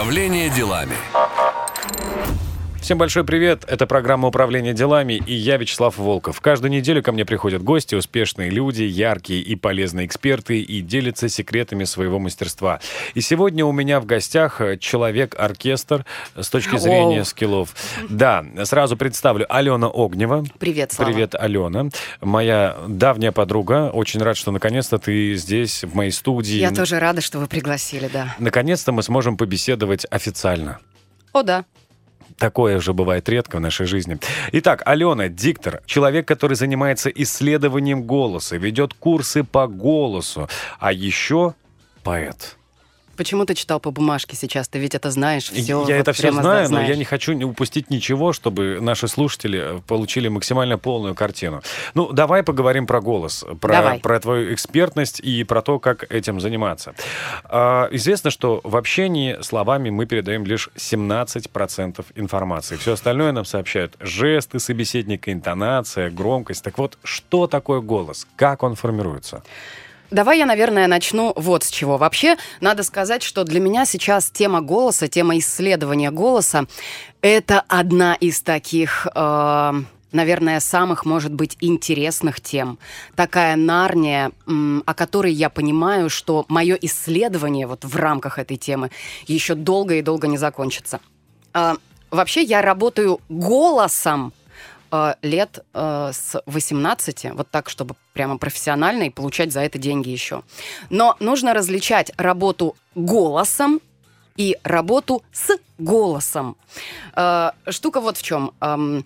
Управление делами. Всем большой привет! Это программа «Управление делами» и я, Вячеслав Волков. Каждую неделю ко мне приходят гости, успешные люди, яркие и полезные эксперты и делятся секретами своего мастерства. И сегодня у меня в гостях э, человек-оркестр с точки зрения Оу. скиллов. Да, сразу представлю. Алена Огнева. Привет, Слава. Привет, Алена. Моя давняя подруга. Очень рад, что наконец-то ты здесь, в моей студии. Я тоже рада, что вы пригласили, да. Наконец-то мы сможем побеседовать официально. О, да. Такое же бывает редко в нашей жизни. Итак, Алена, диктор, человек, который занимается исследованием голоса, ведет курсы по голосу, а еще поэт. Почему ты читал по бумажке сейчас? Ты ведь это знаешь все. я вот это все знаю, но я не хочу упустить ничего, чтобы наши слушатели э, получили максимально полную картину. Ну, давай поговорим про голос, про, Давай. про твою экспертность и про то, как этим заниматься. А, известно, что в общении словами мы передаем лишь 17% информации. Все остальное нам сообщают жесты собеседника, интонация, громкость. Так вот, что такое голос? Как он формируется? Давай я, наверное, начну вот с чего. Вообще, надо сказать, что для меня сейчас тема голоса, тема исследования голоса, это одна из таких... э, Наверное, самых, может быть, интересных тем. Такая нарния, о которой я понимаю, что мое исследование вот в рамках этой темы еще долго и долго не закончится. А, вообще, я работаю голосом лет э, с 18, вот так, чтобы прямо профессионально и получать за это деньги еще. Но нужно различать работу голосом и работу с голосом. Э, штука вот в чем. Эм,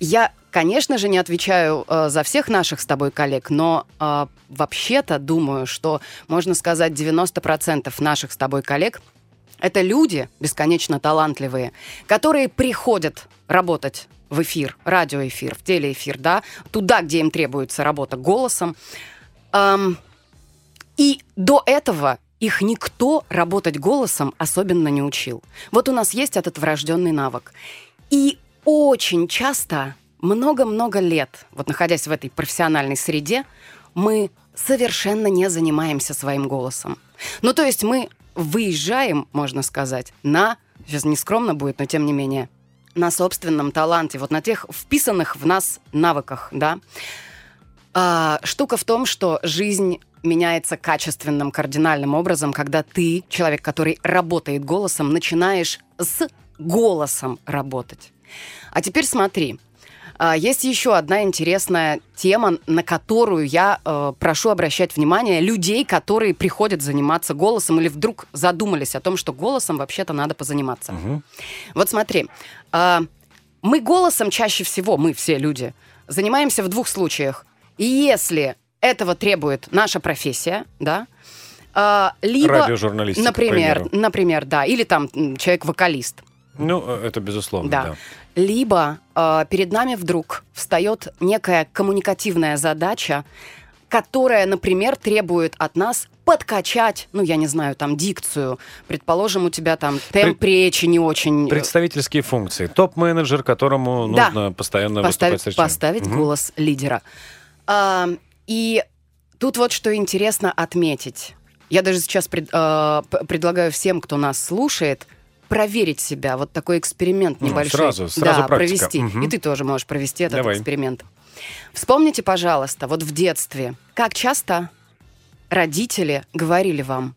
я, конечно же, не отвечаю э, за всех наших с тобой коллег, но э, вообще-то думаю, что можно сказать 90% наших с тобой коллег это люди бесконечно талантливые, которые приходят работать в эфир, радиоэфир, в телеэфир, да, туда, где им требуется работа голосом. Ам, и до этого их никто работать голосом особенно не учил. Вот у нас есть этот врожденный навык. И очень часто, много-много лет, вот находясь в этой профессиональной среде, мы совершенно не занимаемся своим голосом. Ну, то есть мы выезжаем, можно сказать, на, сейчас не скромно будет, но тем не менее, на собственном таланте, вот на тех вписанных в нас навыках, да. А, штука в том, что жизнь меняется качественным, кардинальным образом, когда ты, человек, который работает голосом, начинаешь с голосом работать. А теперь смотри. А, Есть еще одна интересная тема, на которую я э, прошу обращать внимание людей, которые приходят заниматься голосом или вдруг задумались о том, что голосом вообще-то надо позаниматься. Мгм. Вот смотри, а, мы голосом чаще всего, мы все люди, занимаемся в двух случаях. И если этого требует наша профессия, да, а, либо, например, например, да, или там человек-вокалист, Ну, э, это безусловно, да. да. Либо э, перед нами вдруг встает некая коммуникативная задача, которая, например, требует от нас подкачать, ну, я не знаю, там, дикцию. Предположим, у тебя там темп речи не очень... э, Представительские функции. Топ-менеджер, которому Да. нужно постоянно поставить, выступать с речами. поставить Мгм. голос лидера. А, и тут вот что интересно отметить. Я даже сейчас пред- а, предлагаю всем, кто нас слушает, проверить себя. Вот такой эксперимент Ну, небольшой. сразу- сразу да, практика. провести. Мгм. И ты тоже можешь провести этот Давай. эксперимент. Вспомните, пожалуйста, вот в детстве, как часто родители говорили вам,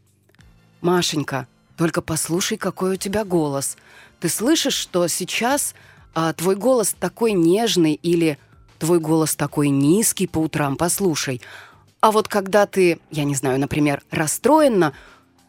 Машенька, только послушай, какой у тебя голос. Ты слышишь, что сейчас а, твой голос такой нежный или твой голос такой низкий по утрам, послушай. А вот когда ты, я не знаю, например, расстроена,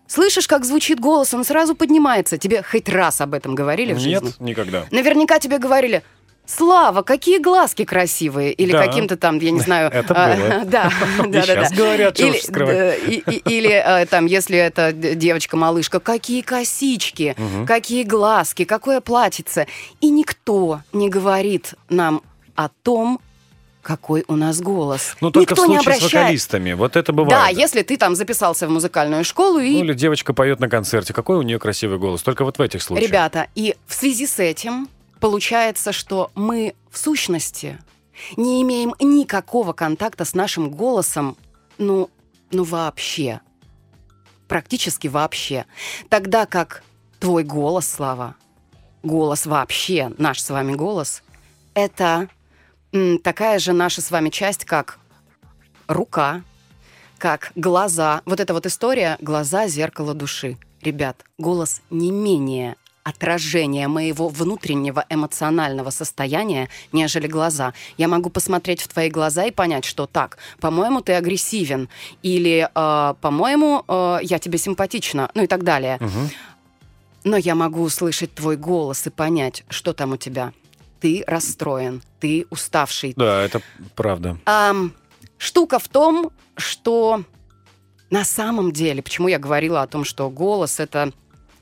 слышишь, как звучит голос, он сразу поднимается. Тебе хоть раз об этом говорили в жизни? Нет, никогда. Наверняка тебе говорили, Слава, какие глазки красивые! Или Да. каким-то там, я не знаю... Это а, было. Да, да, да. да. говорят, чего Или, э, там, если это девочка-малышка, какие косички, какие глазки, какое платьице. И никто не говорит нам о том, какой у нас голос. Ну, только никто в не случае с обращает... вокалистами. Вот это бывает. Да, если ты там записался в музыкальную школу и Ну, или девочка поет на концерте. Какой у нее красивый голос. Только вот в этих случаях. Ребята, и в связи с этим получается, что мы в сущности не имеем никакого контакта с нашим голосом, ну, ну вообще. Практически вообще. Тогда как твой голос, Слава, голос вообще, наш с вами голос, это такая же наша с вами часть, как рука, как глаза. Вот эта вот история «глаза — зеркало души». Ребят, голос не менее отражение моего внутреннего эмоционального состояния, нежели глаза. Я могу посмотреть в твои глаза и понять, что так, по-моему, ты агрессивен, или, э, по-моему, э, я тебе симпатична, ну и так далее. Мгм. Но я могу услышать твой голос и понять, что там у тебя. Ты расстроен, ты уставший. Да, это правда. Ам, штука в том, что на самом деле, почему я говорила о том, что голос это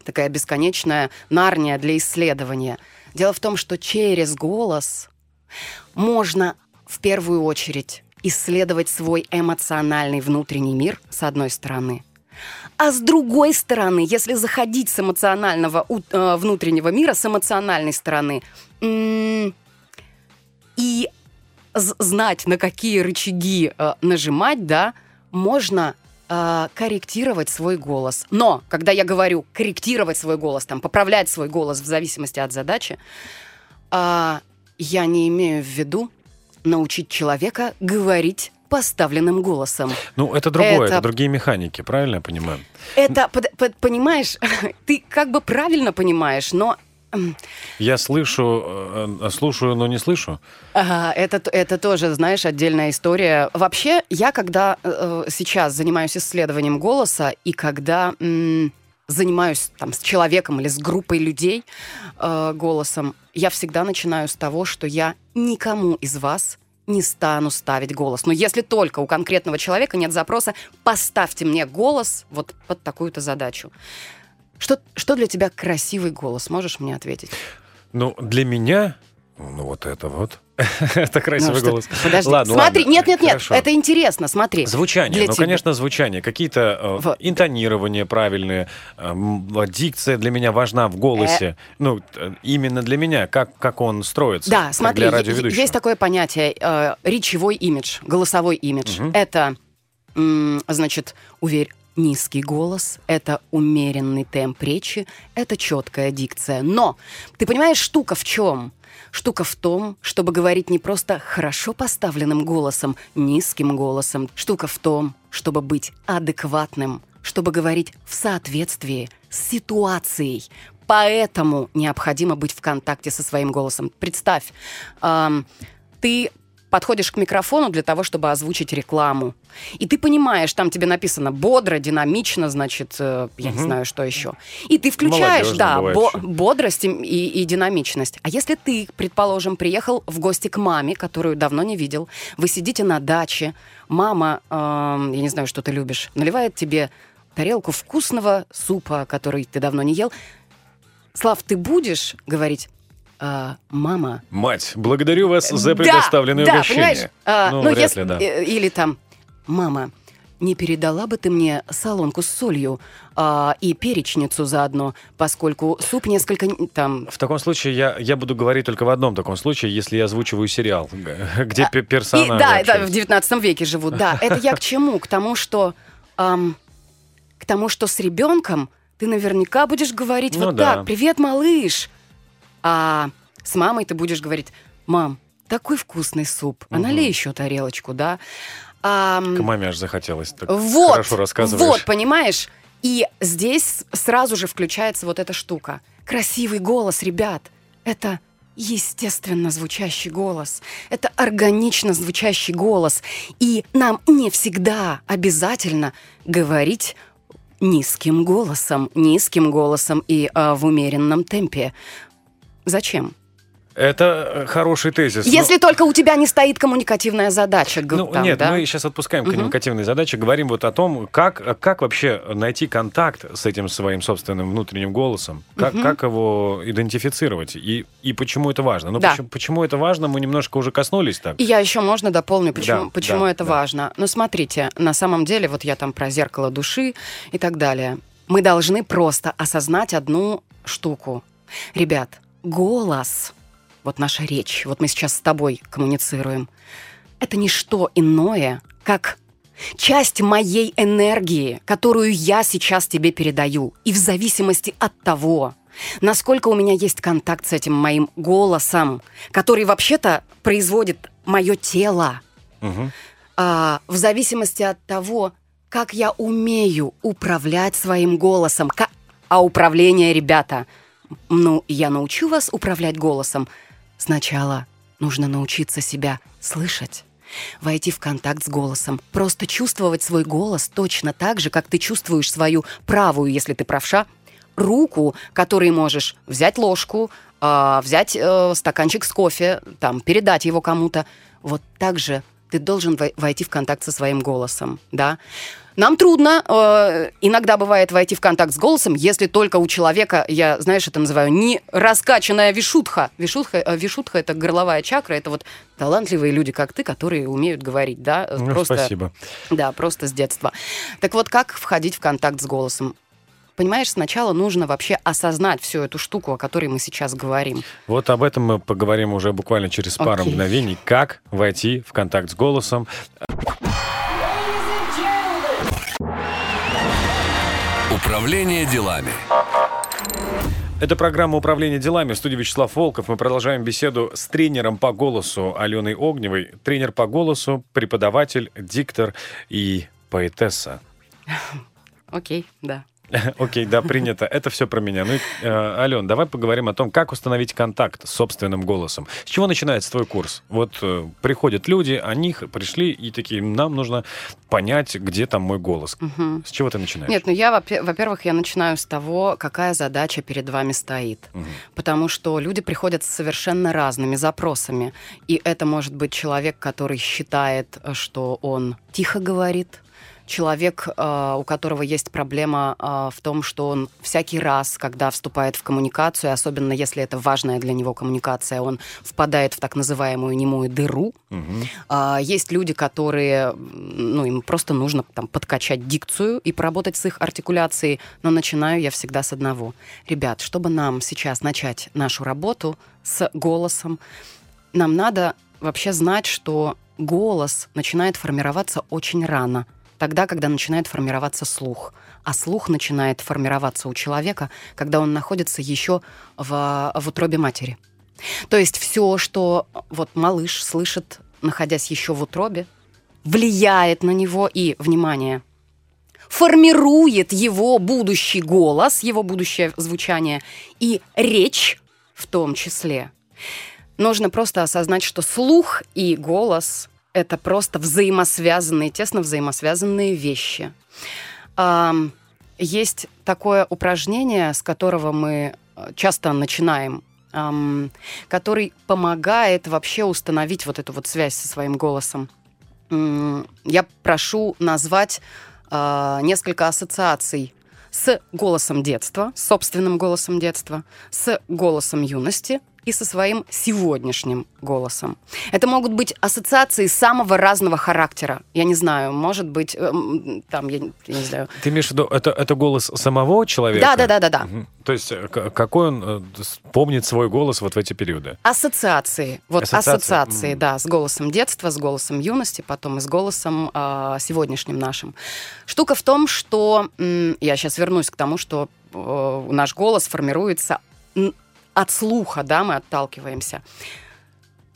такая бесконечная нарния для исследования. Дело в том, что через голос можно в первую очередь исследовать свой эмоциональный внутренний мир, с одной стороны. А с другой стороны, если заходить с эмоционального э, внутреннего мира, с эмоциональной стороны, и знать, на какие рычаги э, нажимать, да, можно э, корректировать свой голос. Но, когда я говорю корректировать свой голос, там, поправлять свой голос в зависимости от задачи, а, я не имею в виду научить человека говорить поставленным голосом. Ну, это другое, это, Это- другие механики, правильно я понимаю? Это, под- под- понимаешь, ты как бы правильно понимаешь, но Я слышу, э, э, слушаю, но не слышу. Ага, это, это тоже, знаешь, отдельная история. Вообще, я когда э, сейчас занимаюсь исследованием голоса, и когда м, занимаюсь там с человеком или с группой людей э, голосом, я всегда начинаю с того, что я никому из вас не стану ставить голос. Но если только у конкретного человека нет запроса, поставьте мне голос вот под такую-то задачу. Что, что для тебя красивый голос? Можешь мне ответить? Ну, для меня, ну, вот это вот. это красивый Ну, голос. Подожди, Ладно, смотри, ладно, нет, нет, нет, хорошо. это интересно, смотри. Звучание, Для ну, тебя. конечно, звучание. Какие-то э, Вот. интонирования правильные, э, дикция для меня важна в голосе. Ну, э, именно для меня, как, как он строится. Да, смотри, для есть такое понятие э, речевой имидж, голосовой имидж. Мгм. Это, значит, уверь, низкий голос, это умеренный темп речи, это четкая дикция. Но ты понимаешь, штука в чем? Штука в том, чтобы говорить не просто хорошо поставленным голосом, низким голосом. Штука в том, чтобы быть адекватным, чтобы говорить в соответствии с ситуацией. Поэтому необходимо быть в контакте со своим голосом. Представь, ам, ты подходишь к микрофону для того, чтобы озвучить рекламу. И ты понимаешь, там тебе написано бодро, динамично, значит, э, я не Мгм. знаю, что еще. И ты включаешь, Молодежно да, бо- ещё. бодрость и, и- динамичность. А если ты, предположим, приехал в гости к маме, которую давно не видел, вы сидите на даче, мама, эм, я не знаю, что ты любишь, наливает тебе тарелку вкусного супа, который ты давно не ел. Слав, ты будешь говорить, «А, мама, Мать, благодарю вас за да, предоставленное да, угощение. понимаешь? А, ну, ну, вряд если- ли, да. э, Или там, мама, не передала бы ты мне солонку с солью а, и перечницу заодно, поскольку суп несколько там... В таком случае я, я буду говорить только в одном таком случае, если я озвучиваю сериал, где А, И, персонажи да, да, в общаются. 19 веке живут, да. Это я к чему? К тому, что... ам, к тому, что с ребенком ты наверняка будешь говорить Ну вот да. так, привет, малыш. А с мамой ты будешь говорить, мам, такой вкусный суп, а налей еще тарелочку, да? Ам, К маме аж захотелось. Так вот, хорошо рассказываешь. вот, понимаешь? И здесь сразу же включается вот эта штука. Красивый голос, ребят, это естественно звучащий голос. Это органично звучащий голос. И нам не всегда обязательно говорить низким голосом, низким голосом и а, в умеренном темпе. Зачем? Это э, хороший тезис. Если только у тебя не стоит коммуникативная задача. Ну, там, нет, да? мы сейчас отпускаем Мгм. коммуникативные задачи, говорим вот о том, как, как вообще найти контакт с этим своим собственным внутренним голосом, как, Мгм. как его идентифицировать и, и почему это важно. Ну, Да. почему, почему это важно, мы немножко уже коснулись так. И я еще можно дополню, почему, Да, почему да, это да. важно. Ну, смотрите, на самом деле, вот я там про зеркало души и так далее. Мы должны просто осознать одну штуку. Ребят, голос, вот наша речь, вот мы сейчас с тобой коммуницируем, это не что иное, как часть моей энергии, которую я сейчас тебе передаю. И в зависимости от того, насколько у меня есть контакт с этим моим голосом, который вообще-то производит мое тело, Мгм. а, в зависимости от того, как я умею управлять своим голосом. А управление, ребята, ну, я научу вас управлять голосом. Сначала нужно научиться себя слышать. Войти в контакт с голосом. Просто чувствовать свой голос точно так же, как ты чувствуешь свою правую, если ты правша, руку, которой можешь взять ложку, а, взять э, стаканчик с кофе, там, передать его кому-то. Вот так же ты должен вой- войти в контакт со своим голосом, да. Нам трудно э, иногда бывает войти в контакт с голосом, если только у человека, я, знаешь, это называю, не раскачанная вишутха. Вишутха, э, вишутха это горловая чакра, это вот талантливые люди, как ты, которые умеют говорить, да, Ну, просто, спасибо. да, просто с детства. Так вот, как входить в контакт с голосом? Понимаешь, сначала нужно вообще осознать всю эту штуку, о которой мы сейчас говорим. Вот об этом мы поговорим уже буквально через пару Окей. мгновений. Как войти в контакт с голосом. Управление делами. Это программа «Управление делами». В студии Вячеслав Волков. Мы продолжаем беседу с тренером по голосу Аленой Огневой. Тренер по голосу, преподаватель, диктор и поэтесса. Окей, да. Окей, да, принято. Это все про меня. Ну, э, Ален, давай поговорим о том, как установить контакт с собственным голосом. С чего начинается твой курс? Вот э, приходят люди, они пришли и такие, нам нужно понять, где там мой голос. С чего ты начинаешь? Нет, ну я, во- во-первых, я начинаю с того, какая задача перед вами стоит. Потому что люди приходят с совершенно разными запросами. И это может быть человек, который считает, э, что он тихо говорит, человек, э, у которого есть проблема э, в том, что он всякий раз, когда вступает в коммуникацию, особенно если это важная для него коммуникация, он впадает в так называемую немую дыру. А, Есть люди, которые, ну, им просто нужно там подкачать дикцию и поработать с их артикуляцией, но начинаю я всегда с одного. Ребят, чтобы нам сейчас начать нашу работу с голосом, нам надо вообще знать, что голос начинает формироваться очень рано, тогда, когда начинает формироваться слух. А слух начинает формироваться у человека, когда он находится еще в, в утробе матери. То есть все, что вот малыш слышит, находясь еще в утробе, влияет на него и, внимание, формирует его будущий голос, его будущее звучание и речь в том числе. Нужно просто осознать, что слух и голос — это просто взаимосвязанные, тесно взаимосвязанные вещи. Есть такое упражнение, с которого мы э, часто начинаем, который помогает вообще установить вот эту вот связь со своим голосом. Я прошу назвать а, несколько ассоциаций с голосом детства, с собственным голосом детства, с голосом юности и со своим сегодняшним голосом. Это могут быть ассоциации самого разного характера. Я не знаю, может быть, эм, там, я, я не знаю. Ты имеешь в виду, это, это голос самого человека? Да, да, да, да, да. Мгм. То есть э, какой он э, помнит свой голос вот в эти периоды? Ассоциации. Вот Ассоциации. ассоциации, Мгм. да, с голосом детства, с голосом юности, потом и с голосом а, сегодняшним нашим. Штука в том, что м, я сейчас вернусь к тому, что э, наш голос формируется от слуха, да, мы отталкиваемся.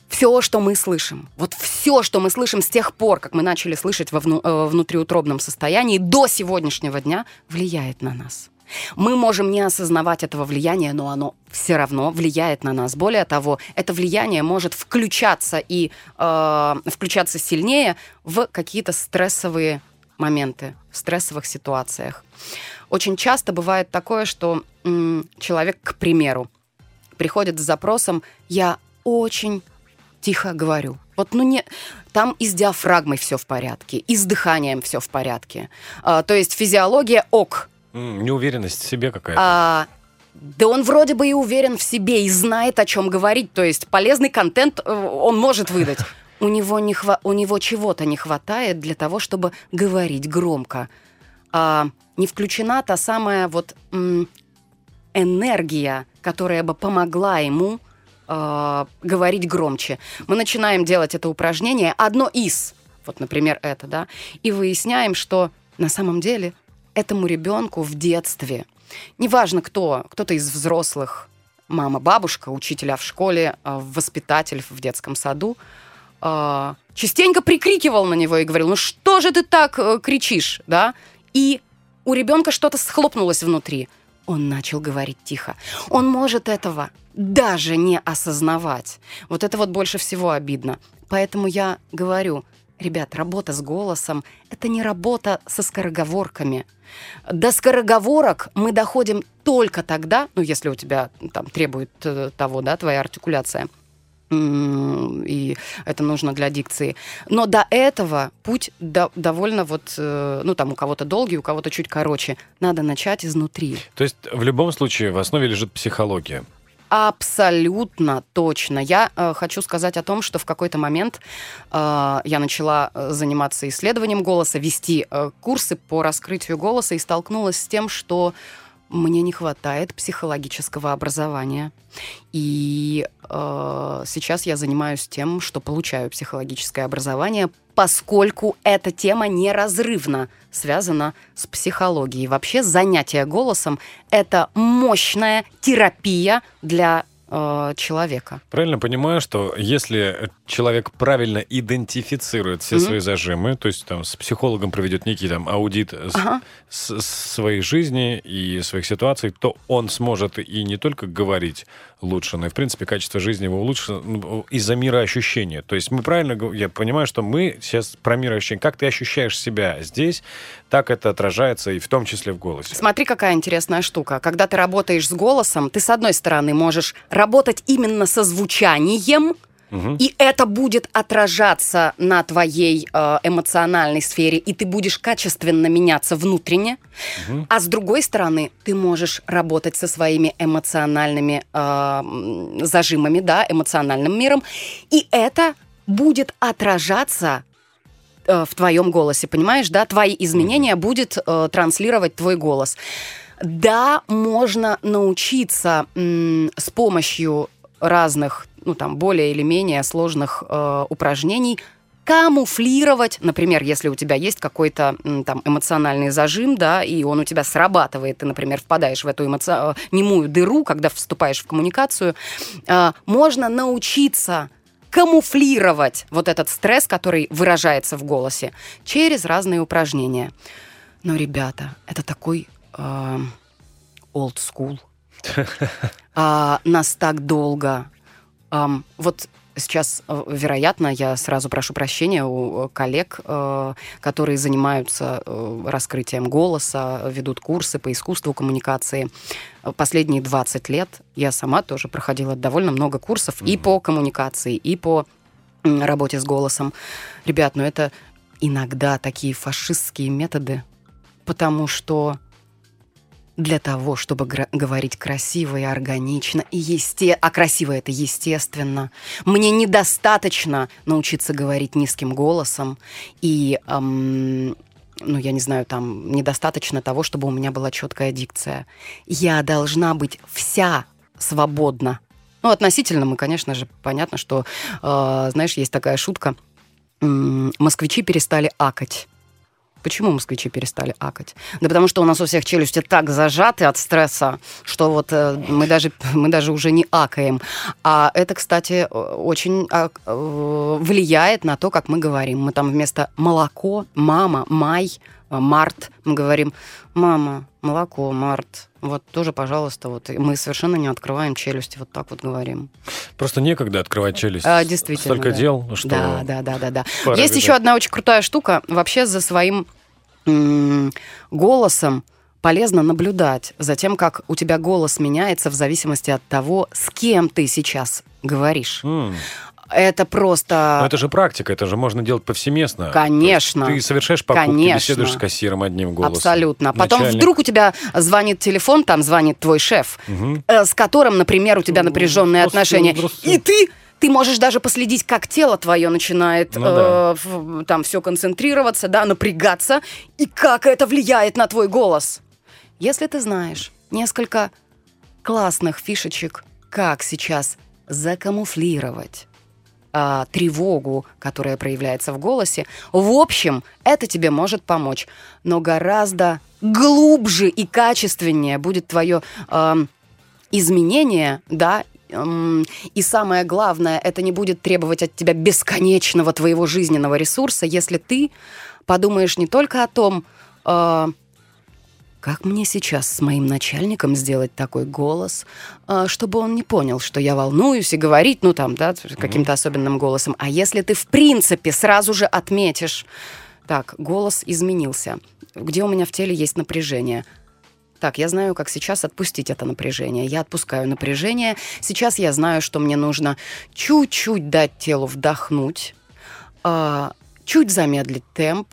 Все, что мы слышим, вот все, что мы слышим с тех пор, как мы начали слышать во вну- э, внутриутробном состоянии, до сегодняшнего дня, влияет на нас. Мы можем не осознавать этого влияния, но оно все равно влияет на нас. Более того, это влияние может включаться и э, включаться сильнее в какие-то стрессовые моменты, в стрессовых ситуациях. Очень часто бывает такое, что м, человек, к примеру, приходит с запросом «я очень тихо говорю». Вот, ну не... Там и с диафрагмой все в порядке, и с дыханием все в порядке. А, то есть физиология ок, Неуверенность в себе какая-то. а, да он вроде бы и уверен в себе, и знает, о чем говорить. То есть полезный контент э, он может выдать. У него, не хва- у него чего-то не хватает для того, чтобы говорить громко. А, не включена та самая вот энергия, которая бы помогла ему э, говорить громче. Мы начинаем делать это упражнение. Одно из Вот, например, это, да. И выясняем, что на самом деле этому ребенку в детстве, неважно кто, кто-то из взрослых, мама, бабушка, учителя в школе, а, воспитатель в детском саду, а, частенько прикрикивал на него и говорил, ну что же ты так э, кричишь, да? И у ребенка что-то схлопнулось внутри. Он начал говорить тихо. Он может этого даже не осознавать. Вот это вот больше всего обидно. Поэтому я говорю, ребят, работа с голосом — это не работа со скороговорками. До скороговорок мы доходим только тогда, ну, если у тебя там требует э, того, да, твоя артикуляция — и это нужно для дикции. Но до этого путь до, довольно вот, э, ну там у кого-то долгий, у кого-то чуть короче. Надо начать изнутри. То есть в любом случае в основе лежит психология. Абсолютно точно. Я э, хочу сказать о том, что в какой-то момент э, я начала э, заниматься исследованием голоса, вести э, курсы по раскрытию голоса и столкнулась с тем, что мне не хватает психологического образования. И э, сейчас я занимаюсь тем, что получаю психологическое образование, поскольку эта тема неразрывно связана с психологией. Вообще занятие голосом — это мощная терапия для э, человека. Правильно понимаю, что если человек правильно идентифицирует все mm-hmm. свои зажимы, то есть там с психологом проведет некий там аудит ага. с, с своей жизни и своих ситуаций, то он сможет и не только говорить лучше, но и в принципе качество жизни его улучшится ну, из-за мира ощущения. То есть мы правильно, я понимаю, что мы сейчас про мир ощущения. Как ты ощущаешь себя здесь, так это отражается и в том числе в голосе. Смотри, какая интересная штука. Когда ты работаешь с голосом, ты с одной стороны можешь работать именно со звучанием, и это будет отражаться на твоей э, эмоциональной сфере, и ты будешь качественно меняться внутренне. Угу. А с другой стороны, ты можешь работать со своими эмоциональными э, зажимами, да, эмоциональным миром, и это будет отражаться э, в твоем голосе, понимаешь, да, твои изменения угу. будет э, транслировать твой голос. Да, можно научиться с помощью разных ну, там, более или менее сложных э, упражнений камуфлировать, например, если у тебя есть какой-то там эмоциональный зажим, да, и он у тебя срабатывает, ты, например, впадаешь в эту эмоци... Э, немую дыру, когда вступаешь в коммуникацию, э, можно научиться камуфлировать вот этот стресс, который выражается в голосе, через разные упражнения. Но, ребята, это такой old school. А, нас так долго Um, вот сейчас, э, вероятно, я сразу прошу прощения у э, коллег, э, которые занимаются раскрытием голоса, ведут курсы по искусству коммуникации. Последние 20 лет я сама тоже проходила довольно много курсов mm-hmm. и по коммуникации, и по работе с голосом. Ребят, ну это иногда такие фашистские методы, потому что для того, чтобы говорить красиво и органично, и есте... а красиво это естественно. Мне недостаточно научиться говорить низким голосом и эм, ну, я не знаю, там, недостаточно того, чтобы у меня была четкая дикция. Я должна быть вся свободна. Ну, относительно мы, конечно же, понятно, что, э, знаешь, есть такая шутка. Москвичи перестали акать. Почему москвичи перестали акать? Да потому что у нас у всех челюсти так зажаты от стресса, что вот э, мы, даже, мы даже уже не акаем. А это, кстати, очень э, влияет на то, как мы говорим. Мы там вместо молоко, мама, май, март, мы говорим мама, молоко, март. Вот тоже, пожалуйста, вот мы совершенно не открываем челюсти, вот так вот говорим. Просто некогда открывать челюсть. А, действительно. Столько да. дел, что... Да, да, да, да, да. Есть видать. еще одна очень крутая штука. Вообще за своим м- голосом полезно наблюдать за тем, как у тебя голос меняется в зависимости от того, с кем ты сейчас говоришь. Mm. Это просто... Но это же практика, это же можно делать повсеместно. Конечно. Ты совершаешь покупки, Конечно. беседуешь с кассиром одним голосом. Абсолютно. Потом Начальник. вдруг у тебя звонит телефон, там звонит твой шеф, угу. с которым, например, у тебя напряженные отношения. И ты ты можешь даже последить, как тело твое начинает ну, да. э, там все концентрироваться, да, напрягаться, и как это влияет на твой голос. Если ты знаешь несколько классных фишечек, как сейчас закамуфлировать а, тревогу, которая проявляется в голосе. В общем, это тебе может помочь, но гораздо глубже и качественнее будет твое э, изменение, да, и самое главное, это не будет требовать от тебя бесконечного твоего жизненного ресурса, если ты подумаешь не только о том, э, как мне сейчас с моим начальником сделать такой голос, э, чтобы он не понял, что я волнуюсь и говорить, ну там, да, каким-то особенным голосом. А если ты в принципе сразу же отметишь, так, голос изменился, где у меня в теле есть напряжение, так, я знаю, как сейчас отпустить это напряжение. Я отпускаю напряжение. Сейчас я знаю, что мне нужно чуть-чуть дать телу вдохнуть, э, чуть замедлить темп,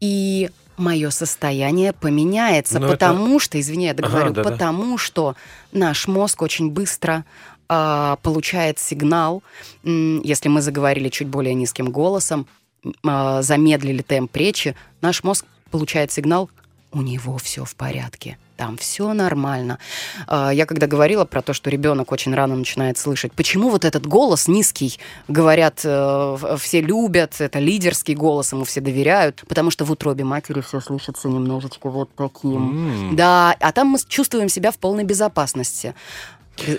и мое состояние поменяется, Но потому это... что, извини, я договорю, ага, да, потому да. что наш мозг очень быстро э, получает сигнал, э, если мы заговорили чуть более низким голосом, э, замедлили темп речи, наш мозг получает сигнал, у него все в порядке там все нормально. А, я когда говорила про то, что ребенок очень рано начинает слышать, почему вот этот голос низкий, говорят, э, все любят, это лидерский голос, ему все доверяют, потому что в утробе матери все слышится немножечко вот таким. Mm. Да, а там мы чувствуем себя в полной безопасности.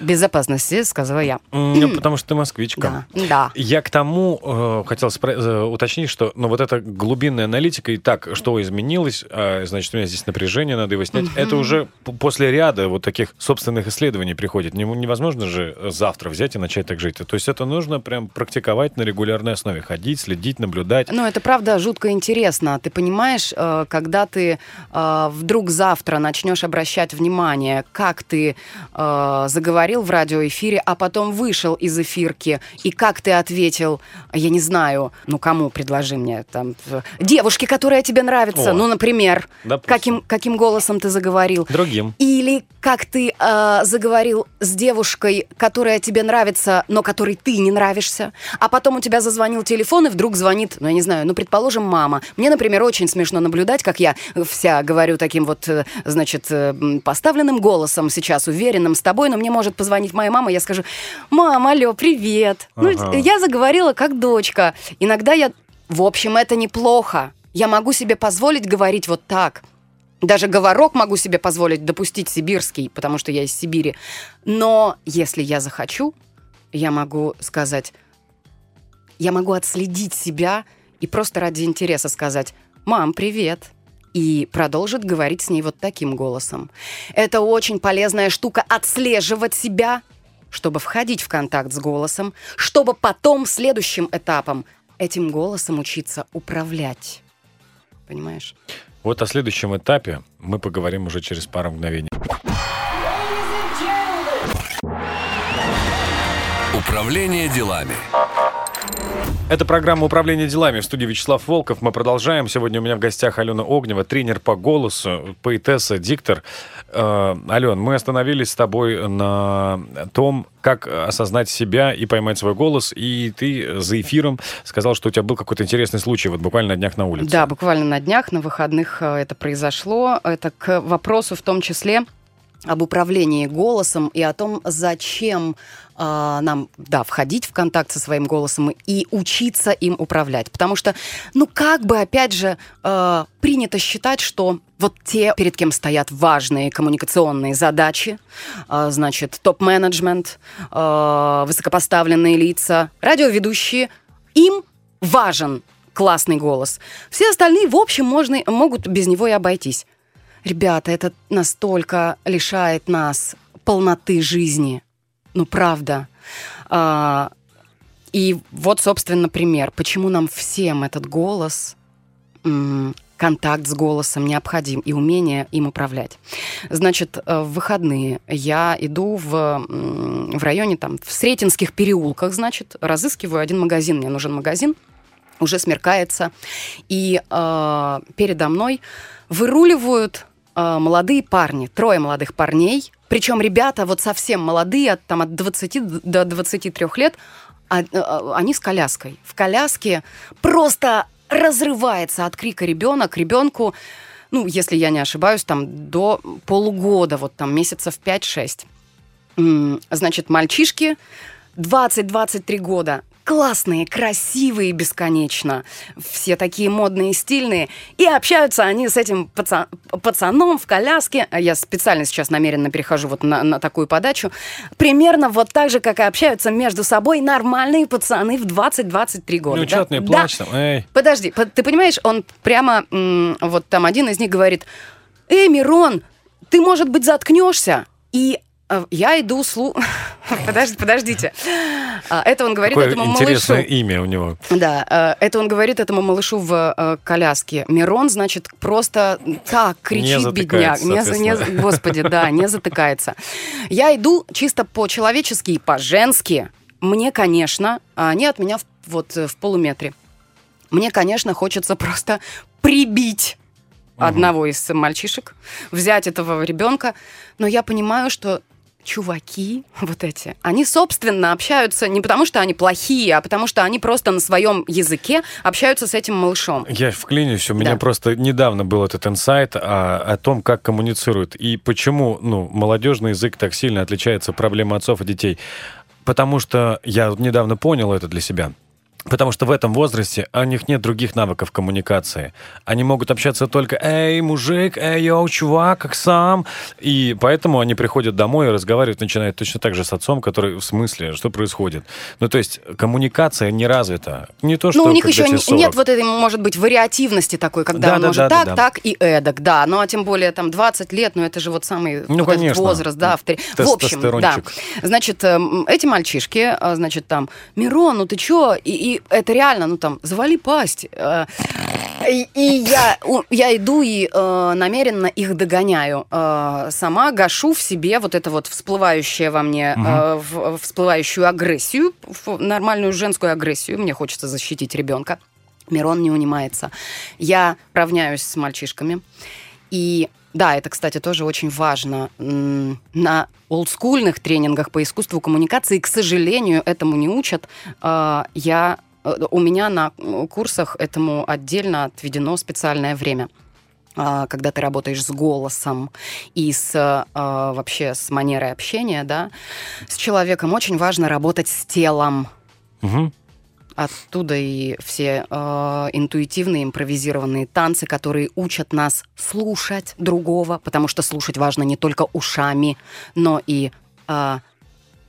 Безопасности, сказала я. Ну, потому что ты москвичка. Да. да. Я к тому э, хотел спро- э, уточнить, что ну, вот эта глубинная аналитика и так, что изменилось, э, значит, у меня здесь напряжение, надо его снять. Угу. Это уже после ряда вот таких собственных исследований приходит. Невозможно же завтра взять и начать так жить. То есть это нужно прям практиковать на регулярной основе. Ходить, следить, наблюдать. Ну, это правда жутко интересно. Ты понимаешь, э, когда ты э, вдруг завтра начнешь обращать внимание, как ты э, заговоришь говорил в радиоэфире, а потом вышел из эфирки, и как ты ответил, я не знаю, ну кому предложи мне, там, девушке, которая тебе нравится, О, ну, например, каким, каким голосом ты заговорил. Другим. Или как ты э, заговорил с девушкой, которая тебе нравится, но которой ты не нравишься, а потом у тебя зазвонил телефон, и вдруг звонит, ну, я не знаю, ну, предположим, мама. Мне, например, очень смешно наблюдать, как я вся говорю таким вот, э, значит, э, поставленным голосом сейчас, уверенным с тобой, но мне может позвонить моя мама, я скажу, мама, алло, привет. Ну, ага. Ну, я заговорила как дочка. Иногда я... В общем, это неплохо. Я могу себе позволить говорить вот так. Даже говорок могу себе позволить допустить сибирский, потому что я из Сибири. Но если я захочу, я могу сказать, я могу отследить себя и просто ради интереса сказать, мам, привет и продолжит говорить с ней вот таким голосом. Это очень полезная штука отслеживать себя, чтобы входить в контакт с голосом, чтобы потом следующим этапом этим голосом учиться управлять. Понимаешь? Вот о следующем этапе мы поговорим уже через пару мгновений. Управление делами. Это программа «Управление делами» в студии Вячеслав Волков. Мы продолжаем. Сегодня у меня в гостях Алена Огнева, тренер по голосу, поэтесса, диктор. Э, Ален, мы остановились с тобой на том, как осознать себя и поймать свой голос. И ты за эфиром сказал, что у тебя был какой-то интересный случай вот буквально на днях на улице. Да, буквально на днях, на выходных э, это произошло. Это к вопросу в том числе об управлении голосом и о том, зачем э, нам, да, входить в контакт со своим голосом и учиться им управлять. Потому что, ну, как бы, опять же, э, принято считать, что вот те, перед кем стоят важные коммуникационные задачи, э, значит, топ-менеджмент, э, высокопоставленные лица, радиоведущие, им важен классный голос. Все остальные, в общем, можно, могут без него и обойтись. Ребята, это настолько лишает нас полноты жизни. Ну, правда. А, и вот, собственно, пример. Почему нам всем этот голос, контакт с голосом необходим и умение им управлять. Значит, э, в выходные я иду в, в районе, там, в Сретенских переулках, значит, разыскиваю один магазин. Мне нужен магазин, уже смеркается. И э, передо мной выруливают молодые парни, трое молодых парней, причем ребята вот совсем молодые, от, там, от 20 до 23 лет, а, а, они с коляской. В коляске просто разрывается от крика ребенок, ребенку, ну, если я не ошибаюсь, там до полугода, вот там месяцев 5-6. Значит, мальчишки 20-23 года, классные, красивые бесконечно, все такие модные, стильные, и общаются они с этим паца- пацаном в коляске, а я специально сейчас намеренно перехожу вот на, на такую подачу, примерно вот так же, как и общаются между собой нормальные пацаны в 20-23 года. Ну, да? не Да. там, эй. Подожди, по- ты понимаешь, он прямо, вот там один из них говорит, «Эй, Мирон, ты, может быть, заткнешься?» И я иду слу... Подождите, подождите. А, Это он говорит Какое этому интересное малышу. имя у него. Да, э, это он говорит этому малышу в э, коляске. Мирон, значит, просто так кричит, бедняк. Не за- не за- господи, да, не затыкается. Я иду чисто по-человечески и по-женски. Мне, конечно, а они от меня в- вот э, в полуметре. Мне, конечно, хочется просто прибить одного из мальчишек, взять этого ребенка, но я понимаю, что чуваки вот эти, они, собственно, общаются не потому, что они плохие, а потому, что они просто на своем языке общаются с этим малышом. Я вклинюсь, у меня Да. просто недавно был этот инсайт о, о том, как коммуницируют и почему ну, молодежный язык так сильно отличается от проблемы отцов и детей. Потому что я недавно понял это для себя. Потому что в этом возрасте у них нет других навыков коммуникации. Они могут общаться только «Эй, мужик! Эй, йоу, чувак, как сам?» И поэтому они приходят домой и разговаривают, начинают точно так же с отцом, который в смысле, что происходит. Ну, то есть коммуникация не развита. Не то, что Ну, у них еще тебе не- 40. нет вот этой, может быть, вариативности такой, когда Да, он да, может да, так, да. так и эдак, да. Ну, а тем более там 20 лет, ну, это же вот самый Ну, вот конечно. возраст, да. В, в общем, да. Значит, эм, эти мальчишки, а, значит, там, Мирон, ну ты чё? И, и это реально, ну там, завали пасть. Э, И, и я, я иду и э, намеренно их догоняю. Э, сама гашу в себе вот это вот всплывающее во мне, э, в- всплывающую агрессию, нормальную женскую агрессию. Мне хочется защитить ребенка. Мирон не унимается. Я равняюсь с мальчишками. И да, это, кстати, тоже очень важно. На олдскульных тренингах по искусству коммуникации, к сожалению, этому не учат. А, Я, э, у меня на э, курсах этому отдельно отведено специальное время а, когда ты работаешь с голосом и с а, вообще с манерой общения, да, с человеком очень важно работать с телом. Мгм. Оттуда и все э, интуитивные импровизированные танцы, которые учат нас слушать другого, потому что слушать важно не только ушами, но и э,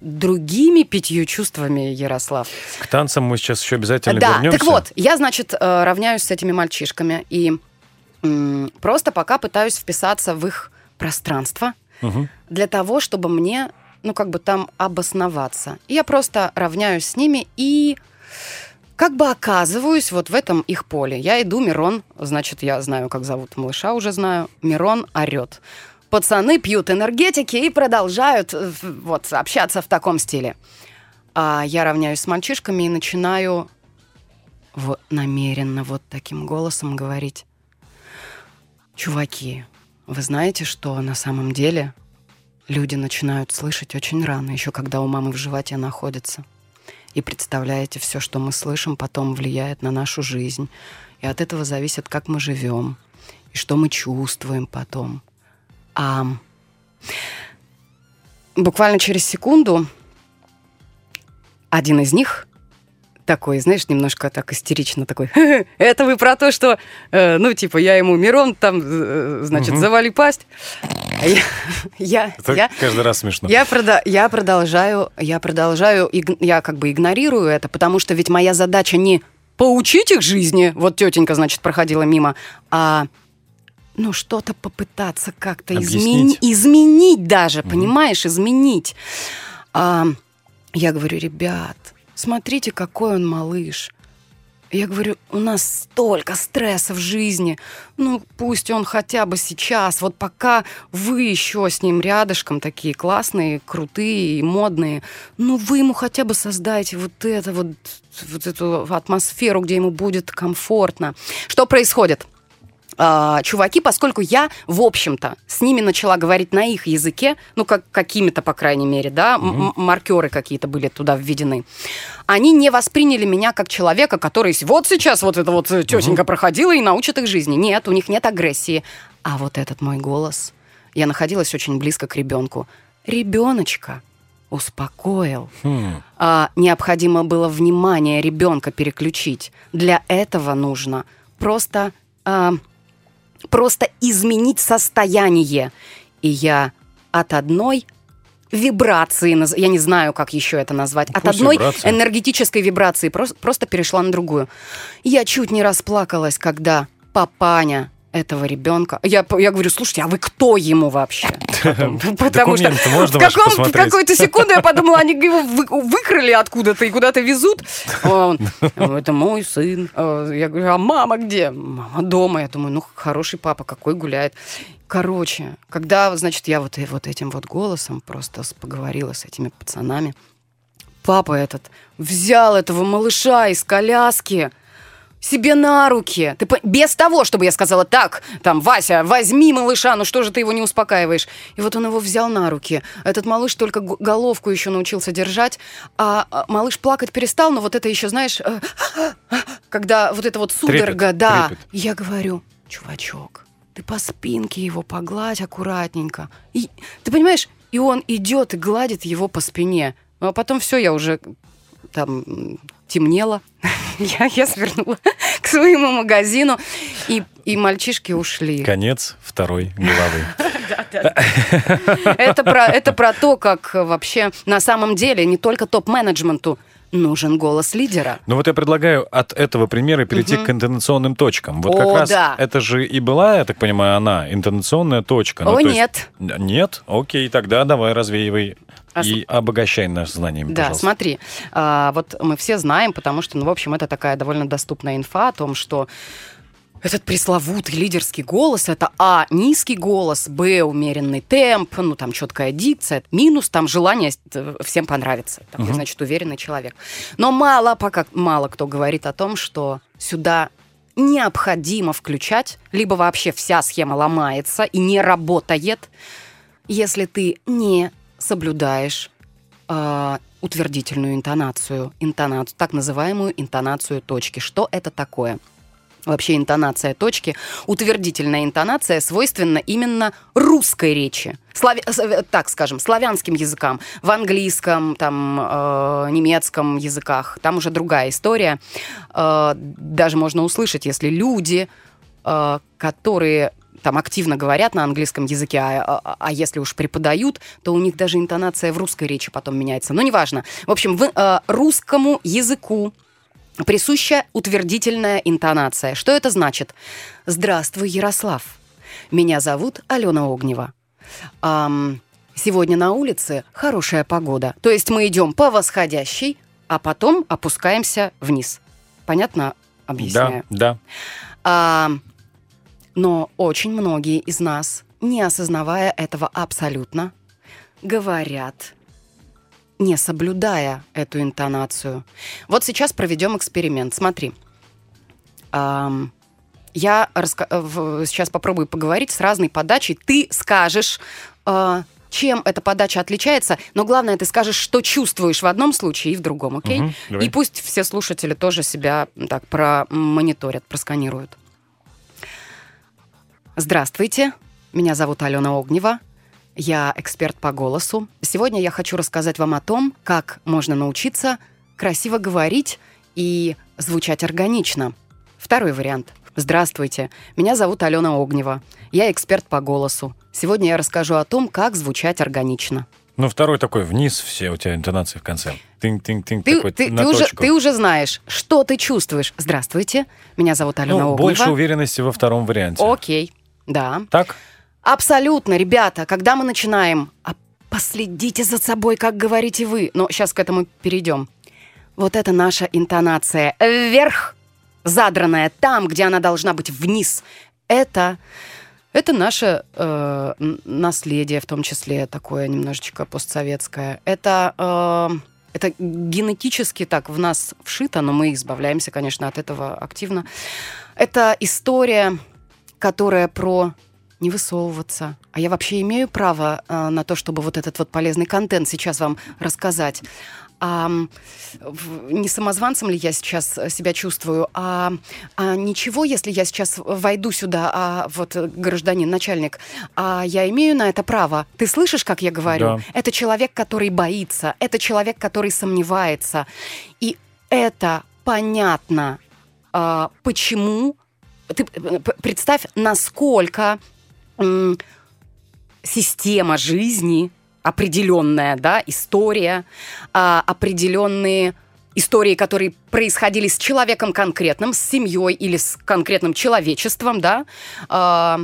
другими пятью чувствами, Ярослав. К танцам мы сейчас еще обязательно да, вернемся. так вот, я, значит, э, равняюсь с этими мальчишками и м, просто пока пытаюсь вписаться в их пространство Мгм. для того, чтобы мне, ну, как бы там обосноваться. Я просто равняюсь с ними и как бы оказываюсь вот в этом их поле. Я иду, Мирон, значит, я знаю, как зовут малыша, уже знаю. Мирон орет. Пацаны пьют энергетики и продолжают э, вот общаться в таком стиле. А я равняюсь с мальчишками и начинаю в- намеренно вот таким голосом говорить. Чуваки, вы знаете, что на самом деле люди начинают слышать очень рано, еще когда у мамы в животе находится. И представляете, все, что мы слышим, потом влияет на нашу жизнь. И от этого зависит, как мы живем, и что мы чувствуем потом. А буквально через секунду один из них такой, знаешь, немножко так истерично такой, «Хе-хе, это вы про то, что, э, ну, типа, я ему Мирон там, э, значит, Мгм. завали пасть. Я, Это я, каждый раз смешно. я, прода- я продолжаю, я продолжаю, я как бы игнорирую это, потому что ведь моя задача не поучить их жизни, вот тетенька, значит, проходила мимо, а ну что-то попытаться как-то измени- Объяснить. изменить даже, понимаешь, изменить. А, я говорю, ребят, смотрите, какой он малыш. Я говорю, у нас столько стресса в жизни. Ну, пусть он хотя бы сейчас, вот пока вы еще с ним рядышком такие классные, крутые и модные, ну, вы ему хотя бы создайте вот это вот, вот эту атмосферу, где ему будет комфортно. Что происходит? А, чуваки, поскольку я, в общем-то, с ними начала говорить на их языке, ну, как, какими-то, по крайней мере, да, м- маркеры какие-то были туда введены, они не восприняли меня как человека, который вот сейчас вот эта вот э, тетенька проходила и научит их жизни. Нет, у них нет агрессии. А вот этот мой голос, я находилась очень близко к ребенку. Ребеночка, успокоил. Хм. А, необходимо было внимание ребенка переключить. Для этого нужно просто, а, просто изменить состояние. И я от одной вибрации, я не знаю, как еще это назвать, от Пусть одной вибрация. энергетической вибрации просто, просто перешла на другую. Я чуть не расплакалась, когда папаня этого ребенка. Я, я говорю, слушайте, а вы кто ему вообще? Потому что в, каком- в какую-то секунду я подумала, они его вы- выкрали откуда-то и куда-то везут. А Он, это мой сын. А Я говорю, а мама где? Мама дома. Я думаю, ну, хороший папа, какой гуляет. Короче, когда, значит, я вот, и- вот этим вот голосом просто поговорила с этими пацанами, папа этот взял этого малыша из коляски себе на руки. Ты, без того, чтобы я сказала, так, там, Вася, возьми малыша, ну что же ты его не успокаиваешь? И вот он его взял на руки. Этот малыш только головку еще научился держать, а а малыш плакать перестал, но вот это еще, знаешь, э, когда вот это вот судорога, Трепет, да. трепет. Я говорю, чувачок, ты по спинке его погладь аккуратненько. И, ты понимаешь, и он идет и гладит его по спине. Ну, а потом все, я уже там темнело. я, я свернула к своему магазину, и, и мальчишки ушли. Конец второй главы. Это про, это про то, как вообще на самом деле не только топ-менеджменту нужен голос лидера. Ну вот я предлагаю от этого примера перейти к интонационным точкам. Вот О, как раз да. это же и была, я так понимаю, она, интонационная точка. Ну, О, нет. Нет? Окей, тогда давай развеивай А и обогащай нас знаниями, Да, пожалуйста. смотри, а, вот мы все знаем, потому что, ну, в общем, это такая довольно доступная инфа о том, что этот пресловутый лидерский голос это А низкий голос, Б умеренный темп, ну там четкая дикция, минус там желание э, всем понравиться, такой, Мгм. значит уверенный человек. Но мало пока мало кто говорит о том, что сюда необходимо включать, либо вообще вся схема ломается и не работает, если ты не соблюдаешь э, утвердительную интонацию, интонацию, так называемую интонацию точки. Что это такое? Вообще интонация точки, утвердительная интонация свойственна именно русской речи. Славя- э, так скажем, славянским языкам. В английском, там, э, немецком языках. Там уже другая история. Э, даже можно услышать, если люди, э, которые там активно говорят на английском языке, а, а- а если уж преподают, то у них даже интонация в русской речи потом меняется. Но неважно. В общем, в э, русскому языку присуща утвердительная интонация. Что это значит? Здравствуй, Ярослав. Меня зовут Алена Огнева. Ам, сегодня на улице хорошая погода. То есть мы идем по восходящей, а потом опускаемся вниз. Понятно? Да, Объясняю. да. А, но очень многие из нас, не осознавая этого абсолютно, говорят, не соблюдая эту интонацию. Вот сейчас проведем эксперимент. Смотри. Ам, я э, сейчас попробую поговорить с разной подачей. Ты скажешь, э, чем эта подача отличается, но главное, ты скажешь, что чувствуешь в одном случае и в другом, окей? Мгм, давай. И пусть все слушатели тоже себя так промониторят, просканируют. Здравствуйте, меня зовут Алена Огнева. Я эксперт по голосу. Сегодня я хочу рассказать вам о том, как можно научиться красиво говорить и звучать органично. Второй вариант. Здравствуйте, меня зовут Алена Огнева. Я эксперт по голосу. Сегодня я расскажу о том, как звучать органично. Ну, второй такой, вниз все у тебя интонации в конце. Тынь-тынь-тынь, Ты, такой ты- на ты уже, точку. ты уже знаешь, что ты чувствуешь. Здравствуйте, меня зовут Алена ну, Огнева. больше уверенности во втором варианте. Окей, да. Так? Абсолютно, ребята, когда мы начинаем, а последите за собой, как говорите вы. Но сейчас к этому перейдем. Вот это наша интонация вверх, задранная там, где она должна быть вниз. Это, это наше э, наследие, в том числе такое немножечко постсоветское. Это, э, это генетически так в нас вшито, но мы избавляемся, конечно, от этого активно. Это история, которая про не высовываться. А я вообще имею право э, на то, чтобы вот этот вот полезный контент сейчас вам рассказать. а в- не самозванцем ли я сейчас себя чувствую, а, а ничего, если я сейчас войду сюда, а вот э, гражданин, начальник, а я имею на это право. Ты слышишь, как я говорю? Да. Это человек, который боится, это человек, который сомневается. И это понятно, а, почему. Ты э, представь, насколько система жизни определенная, да, история, а, определенные истории, которые происходили с человеком конкретным, с семьей или с конкретным человечеством, да, а,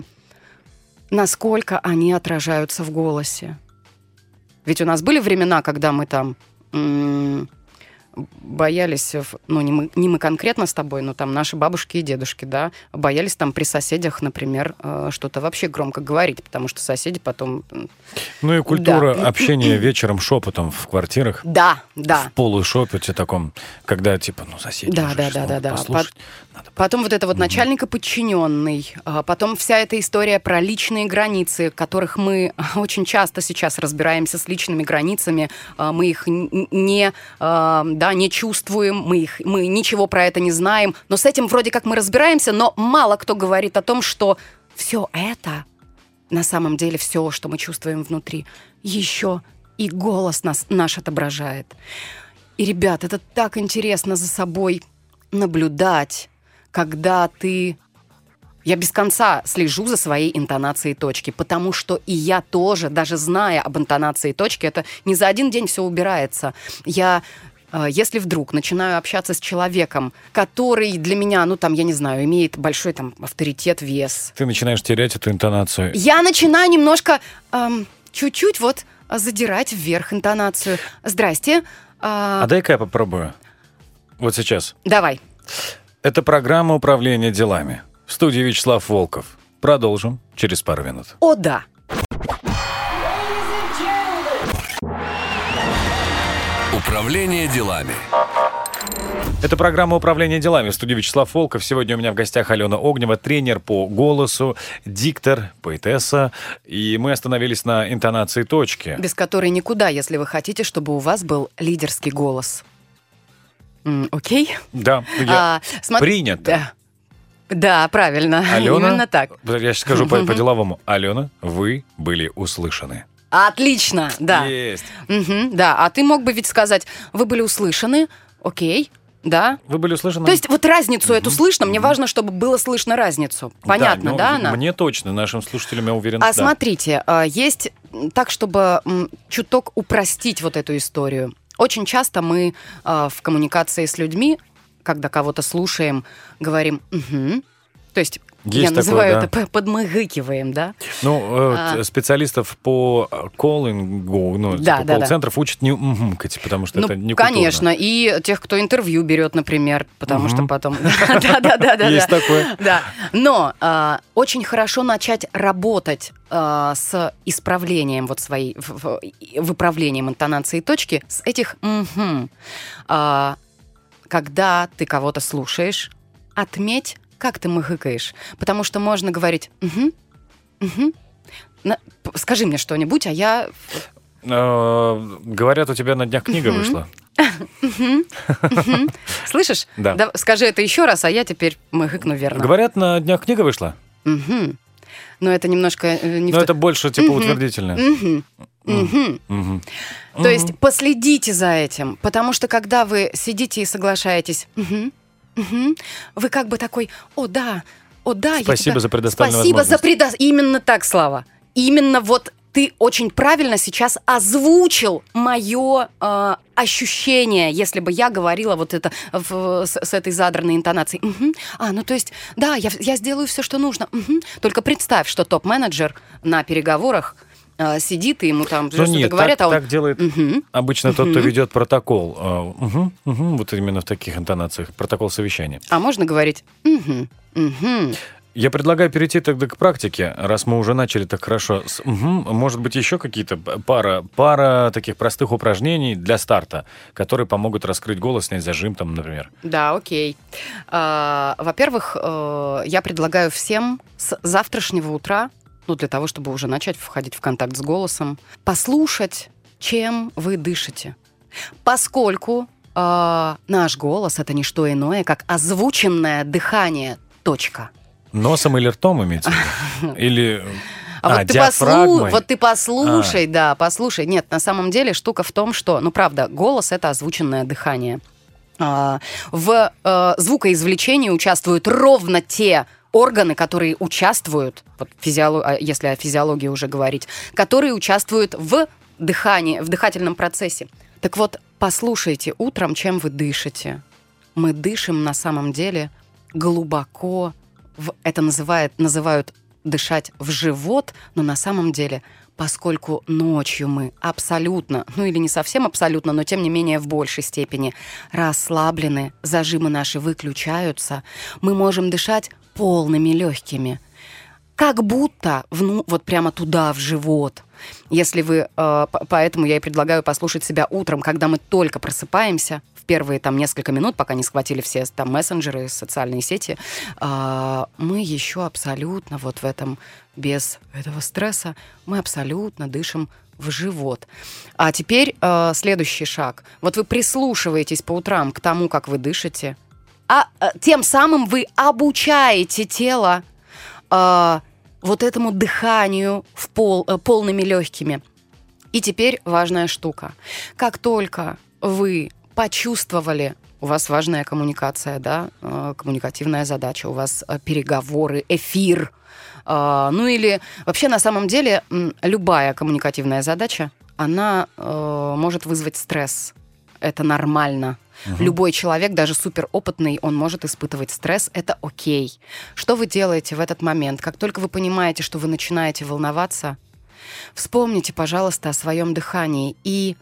насколько они отражаются в голосе. Ведь у нас были времена, когда мы там боялись, ну не мы, не мы конкретно с тобой, но там наши бабушки и дедушки, да, боялись там при соседях, например, э, что-то вообще громко говорить, потому что соседи потом... Ну и культура Да. общения вечером шепотом в квартирах. Да, да. В полушепоте таком, когда типа, ну, соседи Да, да, да, да, да. послушать. Надо Потом вот это вот начальника подчиненный, а потом вся эта история про личные границы, которых мы очень часто сейчас разбираемся с личными границами, а, мы их не, а, да, не чувствуем, мы, их, мы ничего про это не знаем, но с этим вроде как мы разбираемся, но мало кто говорит о том, что все это, на самом деле все, что мы чувствуем внутри, еще и голос нас, наш отображает. И, ребят, это так интересно за собой наблюдать, когда ты... Я без конца слежу за своей интонацией точки, потому что и я тоже, даже зная об интонации точки, это не за один день все убирается. Я если вдруг начинаю общаться с человеком, который для меня, ну там, я не знаю, имеет большой там авторитет, вес, Ты начинаешь терять эту интонацию. я начинаю немножко эм, чуть-чуть вот а, задирать вверх интонацию. Здрасте. а, А дай-ка я попробую. Вот сейчас. Давай. Это программа управления делами. В студии Вячеслав Волков. Продолжим через пару минут. О, да. Управление делами. Это программа управления делами. В студии Вячеслав Волков. Сегодня у меня в гостях Алена Огнева, тренер по голосу, диктор, поэтесса. И мы остановились на интонации точки. Без которой никуда, если вы хотите, чтобы у вас был лидерский голос. М, окей? Да, я... А, смо- принято. Да. Да, правильно. Алена, Именно так. я сейчас скажу по- по-деловому. Алена, вы были услышаны. Отлично, да. Есть. Мгм, да, а ты мог бы ведь сказать, вы были услышаны, окей, да. Вы были услышаны? То есть вот разницу эту слышно, мне важно, чтобы было слышно разницу. Понятно, ну, да, она? Мне точно, нашим слушателям, я уверен, А да. смотрите, а, есть так, чтобы чуток упростить вот эту историю. Очень часто мы а, в коммуникации с людьми, когда кого-то слушаем, говорим «угу». То есть Есть я такое, называю да. это подмыгыкиваем, да? Ну, э, А. специалистов по коллингу, ну, Да, типа да, да. колл-центров учат не ммкать, потому что Ну, это не конечно, и тех, кто интервью берет, например, потому что потом... Да-да-да. Есть такое. Да. Но а, очень хорошо начать работать а, с исправлением вот своей, выправлением интонации точки с этих «мгм». А, Когда ты кого-то слушаешь, отметь, как ты мыгыкаешь. Потому что можно говорить «мгм, мгм». На- Скажи мне что-нибудь, а я Э, Говорят, у тебя на днях книга вышла. Слышишь? Да. скажи это еще раз, а я теперь мыгыкну верно. Говорят, на днях книга вышла. Но это немножко э, не Но то- это больше типа утвердительное. То есть последите за этим, потому что когда вы сидите и соглашаетесь, «Мгм, мгм», вы как бы такой, о да, о да, Спасибо тебя- за предоставленную Спасибо за возможность». предо... Именно так, Слава. Именно вот ты очень правильно сейчас озвучил мое э, ощущение, если бы я говорила вот это в- с, с этой задранной интонацией. Мгм. А, ну то есть, да, я, я сделаю все, что нужно. Мгм. Только представь, что топ-менеджер на переговорах сидит, и ему там Ну что-то говорят, так, а он... так делает Мгм. обычно тот, кто ведет протокол. А, мгм, мгм, вот именно в таких интонациях. Протокол совещания. А можно говорить «Мгм, мгм». Я предлагаю перейти тогда к практике, раз мы уже начали так хорошо. с «мгм». может быть, еще какие-то пара, пара таких простых упражнений для старта, которые помогут раскрыть голос, снять зажим, там, например. Да, окей. А, Во-первых, э, я предлагаю всем с завтрашнего утра, ну, для того, чтобы уже начать входить в контакт с голосом, послушать, чем вы дышите. Поскольку э, наш голос это не что иное, как озвученное дыхание. Точка. Носом или ртом имеется? Или... А, А, вот, ты послу- вот ты послушай, да, послушай. Нет, на самом деле штука в том, что, ну правда, голос это озвученное дыхание. А, в э, звукоизвлечении участвуют ровно те органы, которые участвуют, вот физиоло- а, если о физиологии уже говорить, которые участвуют в дыхании, в дыхательном процессе. Так вот, послушайте утром, чем вы дышите. Мы дышим на самом деле глубоко. В, это называет, называют дышать в живот, но на самом деле, поскольку ночью мы абсолютно, ну или не совсем абсолютно, но тем не менее в большей степени расслаблены, зажимы наши выключаются, мы можем дышать полными легкими. Как будто вну, вот прямо туда, в живот. Если вы, э, поэтому я и предлагаю послушать себя утром, когда мы только просыпаемся, первые там несколько минут, пока не схватили все там мессенджеры, социальные сети, а, мы еще абсолютно вот в этом, без этого стресса, мы абсолютно дышим в живот. А теперь э, следующий шаг. Вот вы прислушиваетесь по утрам к тому, как вы дышите, а э, тем самым вы обучаете тело э, вот этому дыханию в пол, э, полными легкими. И теперь важная штука. Как только вы почувствовали, у вас важная коммуникация, да, э, коммуникативная задача, у вас э, переговоры, эфир, э, ну или вообще на самом деле любая коммуникативная задача, она может вызвать стресс. Это нормально. Любой человек, даже суперопытный, он может испытывать стресс. Это окей. Что вы делаете в этот момент? Как только вы понимаете, что вы начинаете волноваться, вспомните, пожалуйста, о своем дыхании и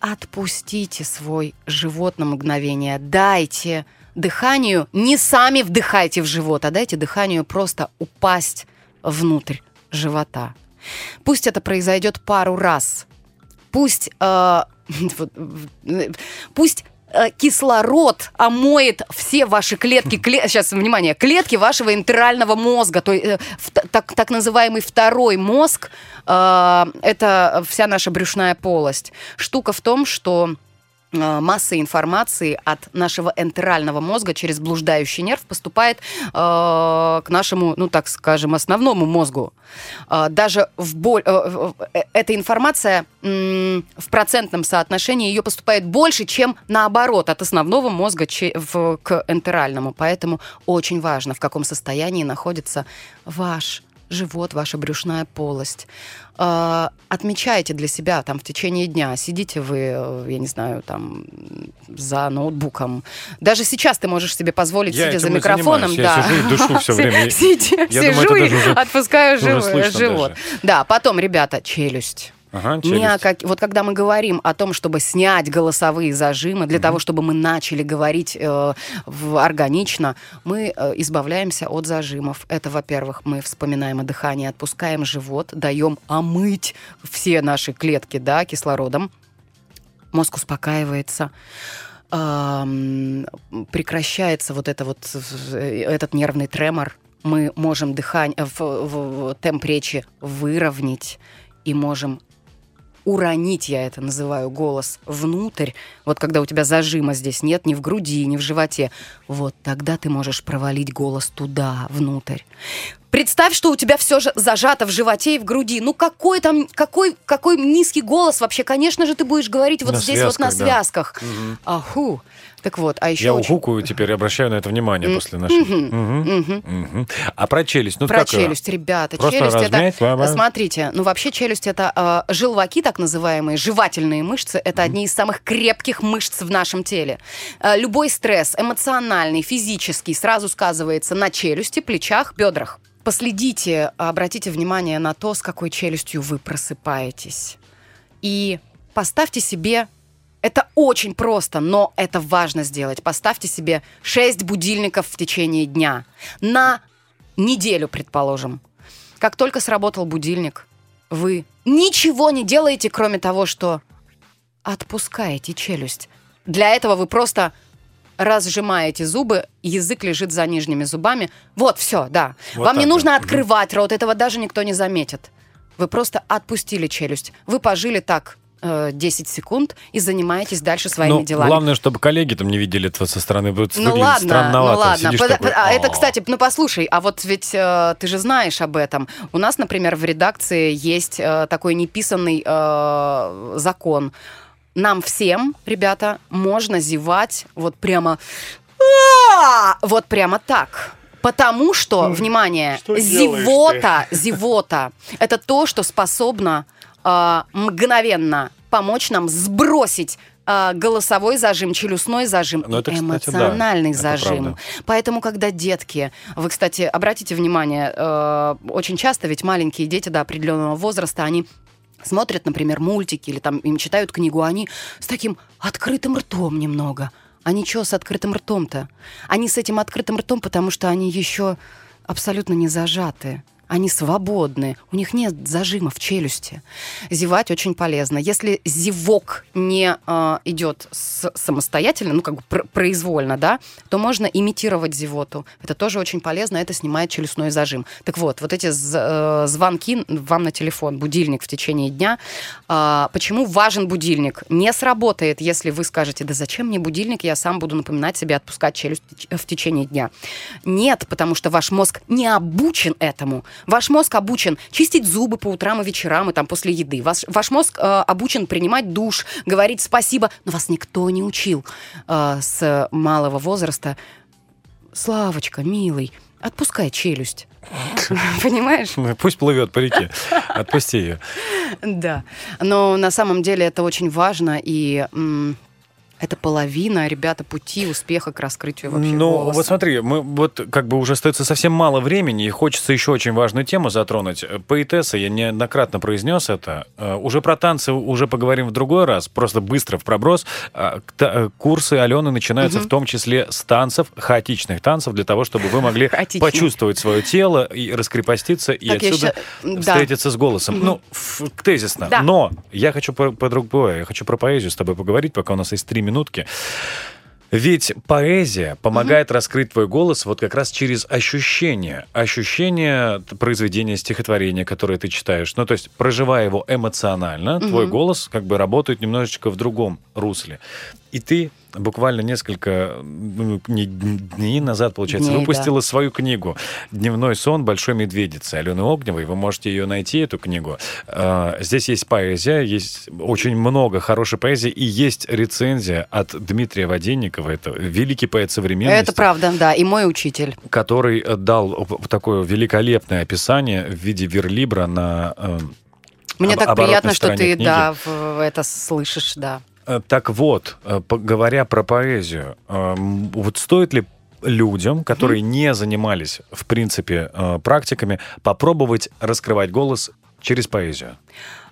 отпустите свой живот на мгновение. Дайте дыханию, не сами вдыхайте в живот, а дайте дыханию просто упасть внутрь живота. Пусть это произойдет пару раз. Пусть, э, э, пусть кислород омоет все ваши клетки, кле- сейчас, внимание, клетки вашего интерального мозга, то э, так, так называемый второй мозг, э, это вся наша брюшная полость. Штука в том, что э, масса информации от нашего энтерального мозга через блуждающий нерв поступает э, к нашему, ну так скажем, основному мозгу. Э, даже в боль... э, э, э, эта информация м, в процентном соотношении ее поступает больше, чем наоборот от основного мозга че- в- к энтеральному. Поэтому очень важно, в каком состоянии находится ваш живот, ваша брюшная полость. Э, Отмечайте для себя там в течение дня. Сидите вы, э, я не знаю, там за ноутбуком. Даже сейчас ты можешь себе позволить, Я сидя за микрофоном, занимаюсь. Я да. сижу и дышу всё время. Сидя- Сижу и отпускаю живот. Да, потом, ребята, челюсть. Ага, челюсть. о как- Вот когда мы говорим о том, чтобы снять голосовые зажимы, для того, чтобы мы начали говорить э, в- органично, мы э, избавляемся от зажимов. Это, во-первых, мы вспоминаем о дыхании, отпускаем живот, даем омыть все наши клетки да, кислородом. Мозг успокаивается. Прекращается вот это вот э, этот нервный тремор. Мы можем дыхание в, в- в темп речи выровнять и можем уронить, я это называю, голос внутрь. Вот когда у тебя зажима здесь нет, ни в груди, ни в животе. Вот тогда ты можешь провалить голос туда, внутрь. Представь, что у тебя все же зажато в животе и в груди. Ну какой там, какой, какой низкий голос вообще? Конечно же, ты будешь говорить вот На здесь вот на связках, да. связках. Аху. Так вот, а еще Я очень- ухукаю теперь, обращаю на это внимание после нашей. Мгм. Мгм. А про челюсть? Ну, Про как, э, челюсть, ребята. просто челюсть размять, это. ла-ла. Смотрите, ну вообще челюсть это э, желваки, так называемые, жевательные мышцы. Это одни из самых крепких мышц в нашем теле. Э, любой стресс, эмоциональный, физический, сразу сказывается на челюсти, плечах, бедрах. Последите, обратите внимание на то, с какой челюстью вы просыпаетесь. И поставьте себе это очень просто, но это важно сделать. Поставьте себе 6 будильников в течение дня. На неделю, предположим. Как только сработал будильник, вы ничего не делаете, кроме того, что отпускаете челюсть. Для этого вы просто разжимаете зубы, язык лежит за нижними зубами. Вот, все, да. Вот Вам не так, нужно да. открывать рот, этого даже никто не заметит. Вы просто отпустили челюсть. Вы пожили так э, 10 секунд и занимаетесь дальше своими Ну, делами. главное, чтобы коллеги там не видели этого со стороны. Вот Ну выглядит ладно, ну ладно. Под- такой, а это, кстати, ну послушай, а вот ведь э, ты же знаешь об этом. У нас, например, в редакции есть э, такой неписанный э, закон. Нам всем, ребята, можно зевать вот прямо... «А!» Вот прямо так. Потому что, внимание, что зевота, зевота, это то, что способно э, мгновенно помочь нам сбросить э, голосовой зажим, челюстной зажим Ну, и это, кстати, да, эмоциональный это зажим. Поэтому, когда детки, вы, кстати, обратите внимание, э, очень часто ведь маленькие дети до определенного возраста, они смотрят, например, мультики или там им читают книгу, они с таким открытым ртом немного. Они что с открытым ртом-то? Они с этим открытым ртом, потому что они еще абсолютно не зажаты. Они свободны, у них нет зажима в челюсти. Зевать очень полезно. Если зевок не э, идет с- самостоятельно, ну как бы пр- произвольно, да, то можно имитировать зевоту. Это тоже очень полезно, это снимает челюстной зажим. Так вот, вот эти з- э, звонки вам на телефон, будильник в течение дня. а, почему важен будильник? Не сработает, если вы скажете, да зачем мне будильник, я сам буду напоминать себе отпускать челюсть в течение дня. Нет, потому что ваш мозг не обучен этому. Ваш мозг обучен чистить зубы по утрам и вечерам, и там после еды. Ваш, ваш мозг э, обучен принимать душ, говорить спасибо, но вас никто не учил э, с малого возраста. Славочка, милый, отпускай челюсть. Понимаешь? Ну, Пусть плывет по реке. Отпусти ее. Да. Но на самом деле это очень важно, и это половина, ребята, пути успеха к раскрытию вообще Ну, голоса. вот смотри, мы вот как бы уже остается совсем мало времени, и хочется еще очень важную тему затронуть. Поэтесса, я неоднократно произнес это. Э, Уже про танцы уже поговорим в другой раз, просто быстро в проброс. Э, Курсы Алены начинаются в том числе с танцев, хаотичных танцев, для того, чтобы вы могли Хаотичных. почувствовать свое тело и раскрепоститься, и Так, я отсюда ща- да. встретиться с голосом. Ну, ф- тезисно. Да. Но я хочу про, про другое, я хочу про поэзию с тобой поговорить, пока у нас есть три минутки. Ведь поэзия помогает раскрыть твой голос вот как раз через ощущение. Ощущение произведения, стихотворения, которое ты читаешь. Ну, то есть, проживая его эмоционально, твой голос как бы работает немножечко в другом русле. И ты буквально несколько ну, не- дней назад, получается, Дней, выпустила свою книгу «Дневной сон большой медведицы» Алены Огневой. Вы можете ее найти, эту книгу. А, Здесь есть поэзия, есть очень много хорошей поэзии, и есть рецензия от Дмитрия Воденникова, это великий поэт современности, Это правда, да, и мой учитель. который дал такое великолепное описание в виде верлибра на... э, Мне об- так приятно, что ты, книги. да, в- это слышишь, да. Э, Так вот, э, говоря про поэзию, эм, вот стоит ли людям, которые не занимались, в принципе, э, практиками, попробовать раскрывать голос через поэзию?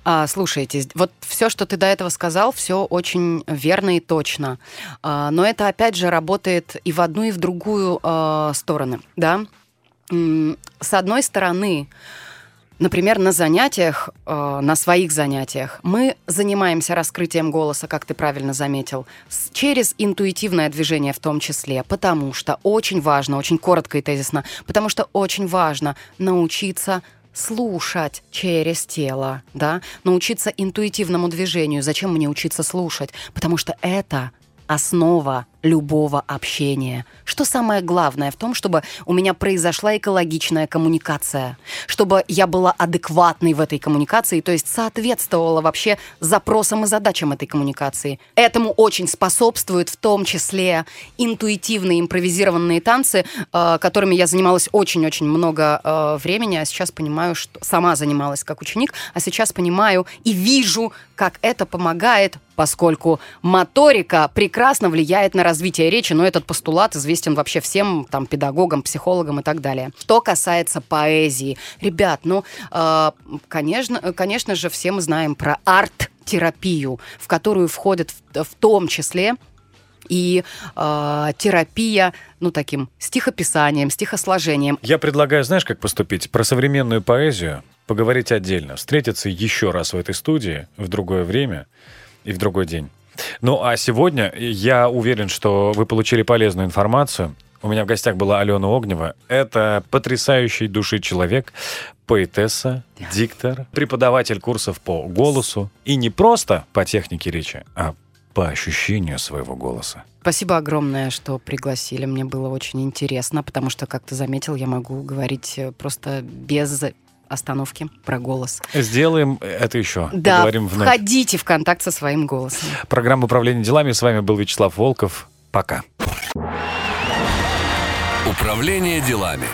А, слушайте, вот все, что ты до этого сказал, все очень верно и точно. А, но это опять же работает и в одну, и в другую а, стороны, да. С одной стороны, Например, на занятиях, э, на своих занятиях, мы занимаемся раскрытием голоса, как ты правильно заметил, с- через интуитивное движение в том числе, потому что очень важно, очень коротко и тезисно, потому что очень важно научиться слушать через тело, да, научиться интуитивному движению. Зачем мне учиться слушать? Потому что это основа любого общения. Что самое главное в том, чтобы у меня произошла экологичная коммуникация, чтобы я была адекватной в этой коммуникации, то есть соответствовала вообще запросам и задачам этой коммуникации. Этому очень способствуют в том числе интуитивные импровизированные танцы, э, которыми я занималась очень-очень много э, времени, а сейчас понимаю, что сама занималась как ученик, а сейчас понимаю и вижу, как это помогает поскольку моторика прекрасно влияет на развитие речи, но этот постулат известен вообще всем там педагогам, психологам и так далее. Что касается поэзии, ребят, ну, э, конечно, конечно же, все мы знаем про арт-терапию, в которую входит в, в том числе и э, терапия, ну, таким стихописанием, стихосложением. Я предлагаю, знаешь, как поступить? Про современную поэзию поговорить отдельно. Встретиться еще раз в этой студии в другое время и в другой день. Ну, а сегодня я уверен, что вы получили полезную информацию. У меня в гостях была Алена Огнева. Это потрясающий души человек, поэтесса, диктор, преподаватель курсов по голосу. И не просто по технике речи, а по ощущению своего голоса. Спасибо огромное, что пригласили. Мне было очень интересно, потому что, как ты заметил, я могу говорить э, просто без остановки про голос. Сделаем это еще. Да, Поговорим вновь. входите в контакт со своим голосом. Программа управления делами. С вами был Вячеслав Волков. Пока. Управление делами.